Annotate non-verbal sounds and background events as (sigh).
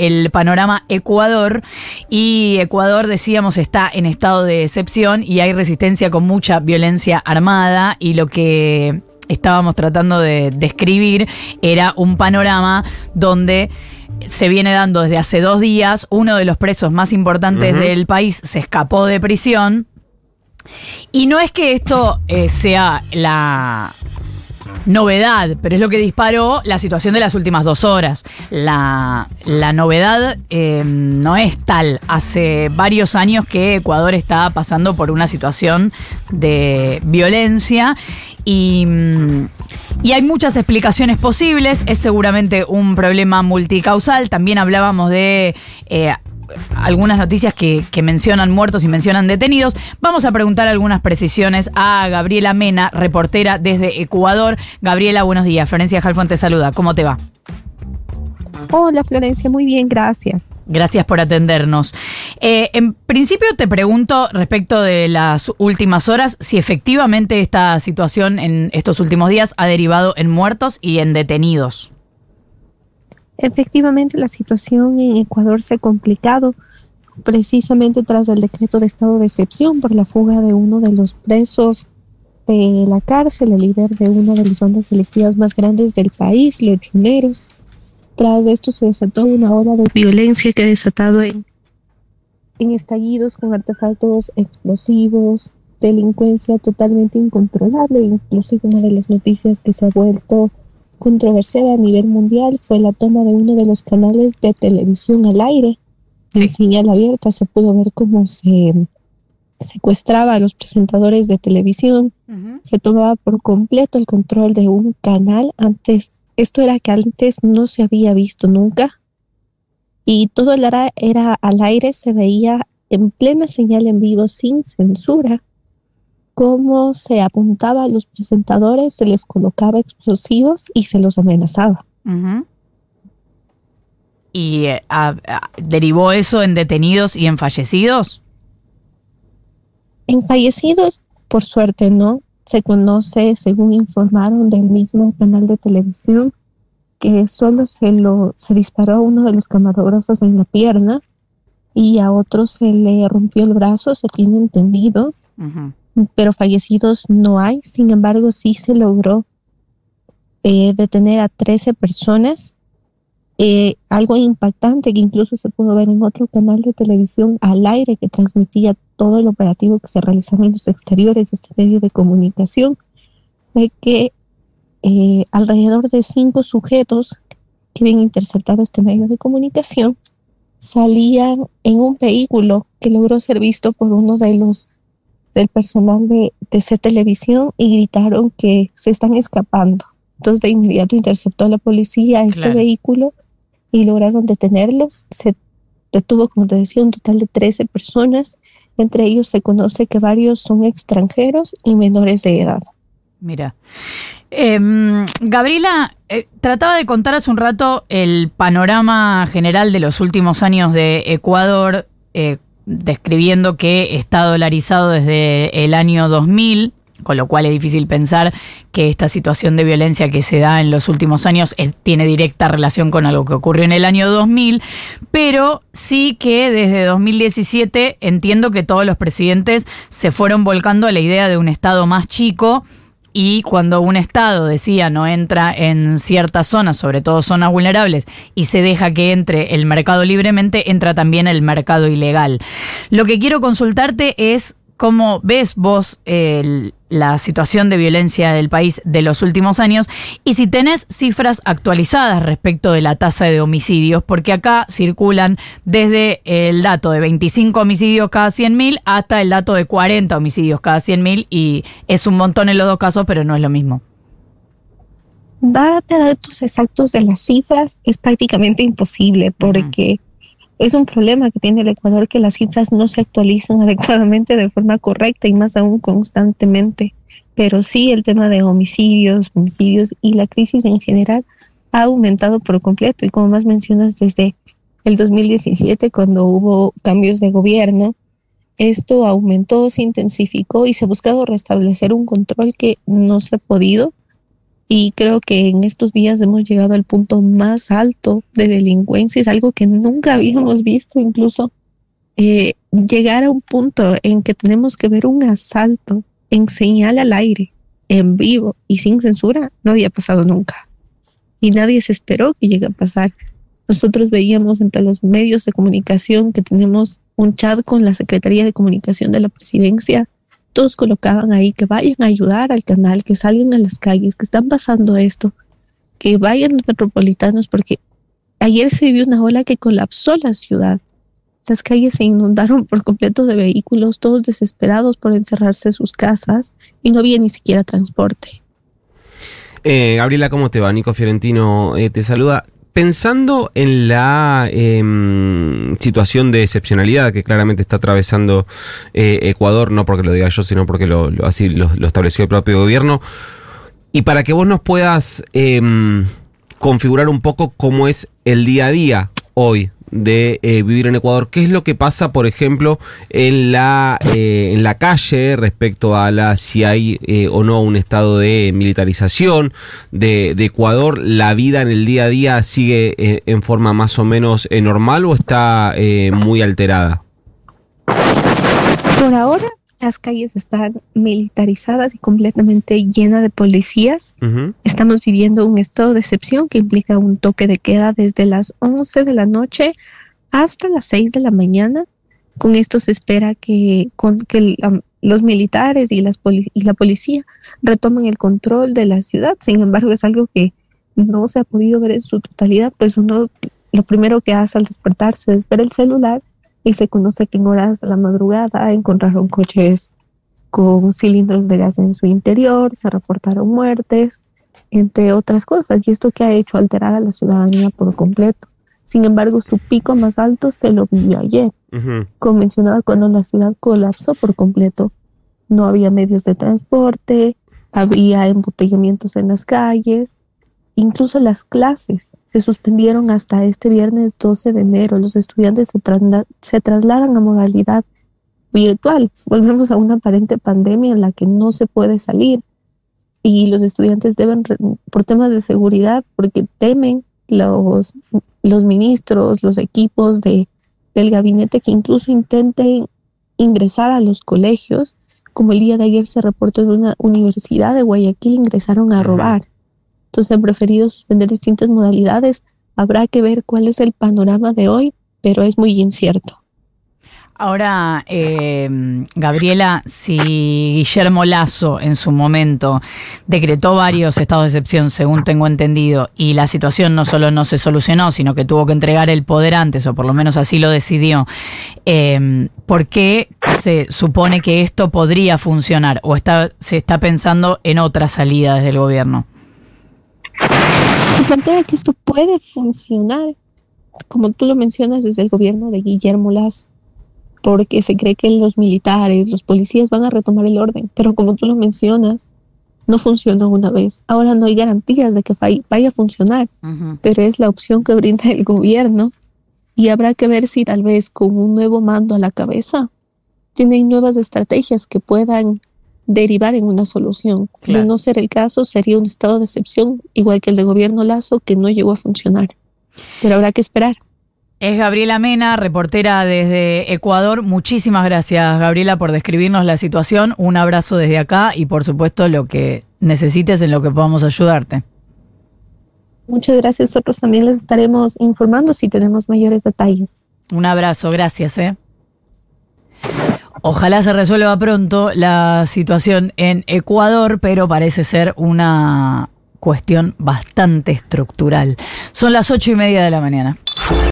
el panorama Ecuador. Y Ecuador, decíamos, está en estado de excepción y hay resistencia con mucha violencia armada. Y lo que estábamos tratando de describir era un panorama donde se viene dando desde hace dos días, uno de los presos más importantes del país se escapó de prisión. Y no es que esto eh, sea la novedad, pero es lo que disparó la situación de las últimas dos horas. La, novedad eh, no es tal. Hace varios años que Ecuador está pasando por una situación de violencia y, mm, y, hay muchas explicaciones posibles. Es seguramente un problema multicausal. También hablábamos de eh, algunas noticias que, mencionan muertos y mencionan detenidos. Vamos a preguntar algunas precisiones a Gabriela Mena, reportera desde Ecuador. Gabriela, buenos días. Florencia Jalfón te saluda. ¿Cómo te va? Hola Florencia, muy bien, gracias. Gracias por atendernos. Eh, en principio te pregunto respecto de las últimas horas si efectivamente esta situación en estos últimos días ha derivado en muertos y en detenidos. Efectivamente, la situación en Ecuador se ha complicado precisamente tras el decreto de estado de excepción por la fuga de uno de los presos de la cárcel, el líder de una de las bandas selectivas más grandes del país, los chuneros. Tras esto se desató una ola de violencia que ha desatado en, en estallidos con artefactos explosivos, delincuencia totalmente incontrolable, inclusive una de las noticias que se ha vuelto controversial a nivel mundial fue la toma de uno de los canales de televisión al aire. En señal abierta se pudo ver cómo se secuestraba a los presentadores de televisión, se tomaba por completo el control de un canal. Antes, esto era que antes no se había visto nunca. Y todo el era, era al aire, se veía en plena señal en vivo, sin censura cómo se apuntaba a los presentadores, se les colocaba explosivos y se los amenazaba. ¿Y eh, derivó eso en detenidos y en fallecidos? En fallecidos, por suerte no. Se conoce, según informaron del mismo canal de televisión, que solo se lo se disparó a uno de los camarógrafos en la pierna y a otro se le rompió el brazo, se tiene entendido pero fallecidos no hay. Sin embargo, sí se logró eh, detener a 13 personas. Eh, algo impactante que incluso se pudo ver en otro canal de televisión al aire que transmitía todo el operativo que se realizaba en los exteriores de este medio de comunicación, fue que eh, alrededor de cinco sujetos que habían interceptado este medio de comunicación salían en un vehículo que logró ser visto por uno de los del personal de, de televisión y gritaron que se están escapando. Entonces de inmediato interceptó a la policía este vehículo y lograron detenerlos. Se detuvo, como te decía, un total de 13 personas. Entre ellos se conoce que varios son extranjeros y menores de edad. Mira. Em, Gabriela, eh, trataba de contar hace un rato el panorama general de los últimos años de Ecuador. Eh, describiendo que está dolarizado desde el año 2000, con lo cual es difícil pensar que esta situación de violencia que se da en los últimos años eh, tiene directa relación con algo que ocurrió en el año 2000, pero sí que desde 2017 entiendo que todos los presidentes se fueron volcando a la idea de un Estado más chico y cuando un Estado, decía, no entra en ciertas zonas, sobre todo zonas vulnerables, y se deja que entre el mercado libremente, entra también el mercado ilegal. Lo que quiero consultarte es cómo ves vos la situación de violencia del país de los últimos años y si tenés cifras actualizadas respecto de la tasa de homicidios, porque acá circulan desde el dato de 25 homicidios cada 100.000 hasta el dato de 40 homicidios cada 100.000 y es un montón en los dos casos, pero no es lo mismo. Darte datos exactos de las cifras es prácticamente imposible porque es un problema que tiene el Ecuador que las cifras no se actualizan (laughs) adecuadamente de forma correcta y más aún constantemente. Pero sí el tema de homicidios, homicidios y la crisis en general ha aumentado por completo. Y como más mencionas, desde el 2017, cuando hubo cambios de gobierno, esto aumentó, se intensificó y se ha buscado restablecer un control que no se ha podido Y creo que en estos días hemos llegado al punto más alto de delincuencia, es algo que nunca habíamos visto, incluso eh, llegar a un punto en que tenemos que ver un asalto en señal al aire, en vivo y sin censura, no había pasado nunca. Y nadie se esperó que llegue a pasar. Nosotros veíamos entre los medios de comunicación que tenemos un chat con la Secretaría de Comunicación de la Presidencia. Todos colocaban ahí que vayan a ayudar al canal, que salgan a las calles, que están pasando esto, que vayan los metropolitanos, porque ayer se vivió una ola que colapsó la ciudad. Las calles se inundaron por completo de vehículos, todos desesperados por encerrarse en sus casas y no había ni siquiera transporte. Eh, Gabriela, ¿cómo te va? Nico Fiorentino eh, te saluda. Pensando en la em, situación de excepcionalidad que claramente está atravesando eh, Ecuador, no porque lo diga yo, sino porque lo, así lo, estableció el propio gobierno, y para que vos nos puedas em, configurar un poco cómo es el día a día hoy de eh, vivir en Ecuador. ¿Qué es lo que pasa, por ejemplo, en la, eh, en la calle respecto a la si hay eh, o no un estado de militarización de, Ecuador? ¿La vida en el día a día sigue en forma más o menos normal o está muy alterada? Por ahora las calles están militarizadas y completamente llenas de policías. Estamos viviendo un estado de excepción que implica un toque de queda desde las 11 de la noche hasta las 6 de la mañana. Con esto se espera que, con, que los militares y, las y la policía retomen el control de la ciudad. Sin embargo, es algo que no se ha podido ver en su totalidad, pues uno lo primero que hace al despertarse es ver el celular y se conoce que en horas de la madrugada encontraron coches con cilindros de gas en su interior, se reportaron muertes, entre otras cosas, y esto que ha hecho alterar a la ciudadanía por completo. Sin embargo, su pico más alto se lo vivió ayer, como mencionaba, cuando la ciudad colapsó por completo. No había medios de transporte, había embotellamientos en las calles, Incluso las clases se suspendieron hasta este viernes 12 de enero. Los estudiantes se, trasladan a modalidad virtual. Volvemos a una aparente pandemia en la que no se puede salir y los estudiantes deben, por temas de seguridad, porque temen los, los ministros, los equipos de, del gabinete que incluso intenten ingresar a los colegios, como el día de ayer se reportó en una universidad de Guayaquil, ingresaron a robar. Entonces han preferido suspender distintas modalidades. Habrá que ver cuál es el panorama de hoy, pero es muy incierto. Ahora, eh, Gabriela, si Guillermo Lazo en su momento decretó varios estados de excepción, según tengo entendido, y la situación no solo no se solucionó, sino que tuvo que entregar el poder antes, o por lo menos así lo decidió, eh, ¿por qué se supone que esto podría funcionar? ¿O está, se está pensando en otra salida desde el gobierno? Plantea que esto puede funcionar, como tú lo mencionas, desde el gobierno de Guillermo Lazo, porque se cree que los militares, los policías van a retomar el orden, pero como tú lo mencionas, no funcionó una vez. Ahora no hay garantías de que vaya a funcionar, pero es la opción que brinda el gobierno y habrá que ver si tal vez con un nuevo mando a la cabeza tienen nuevas estrategias que puedan derivar en una solución. De no ser el caso, sería un estado de excepción, igual que el de gobierno Lazo, que no llegó a funcionar. Pero habrá que esperar. Es Gabriela Mena, reportera desde Ecuador. Muchísimas gracias, Gabriela, por describirnos la situación. Un abrazo desde acá y, por supuesto, lo que necesites en lo que podamos ayudarte. Muchas gracias. Nosotros también les estaremos informando si tenemos mayores detalles. Un abrazo, gracias. ¿eh? Ojalá se resuelva pronto la situación en Ecuador, pero parece ser una cuestión bastante estructural. Son las ocho y media de la mañana.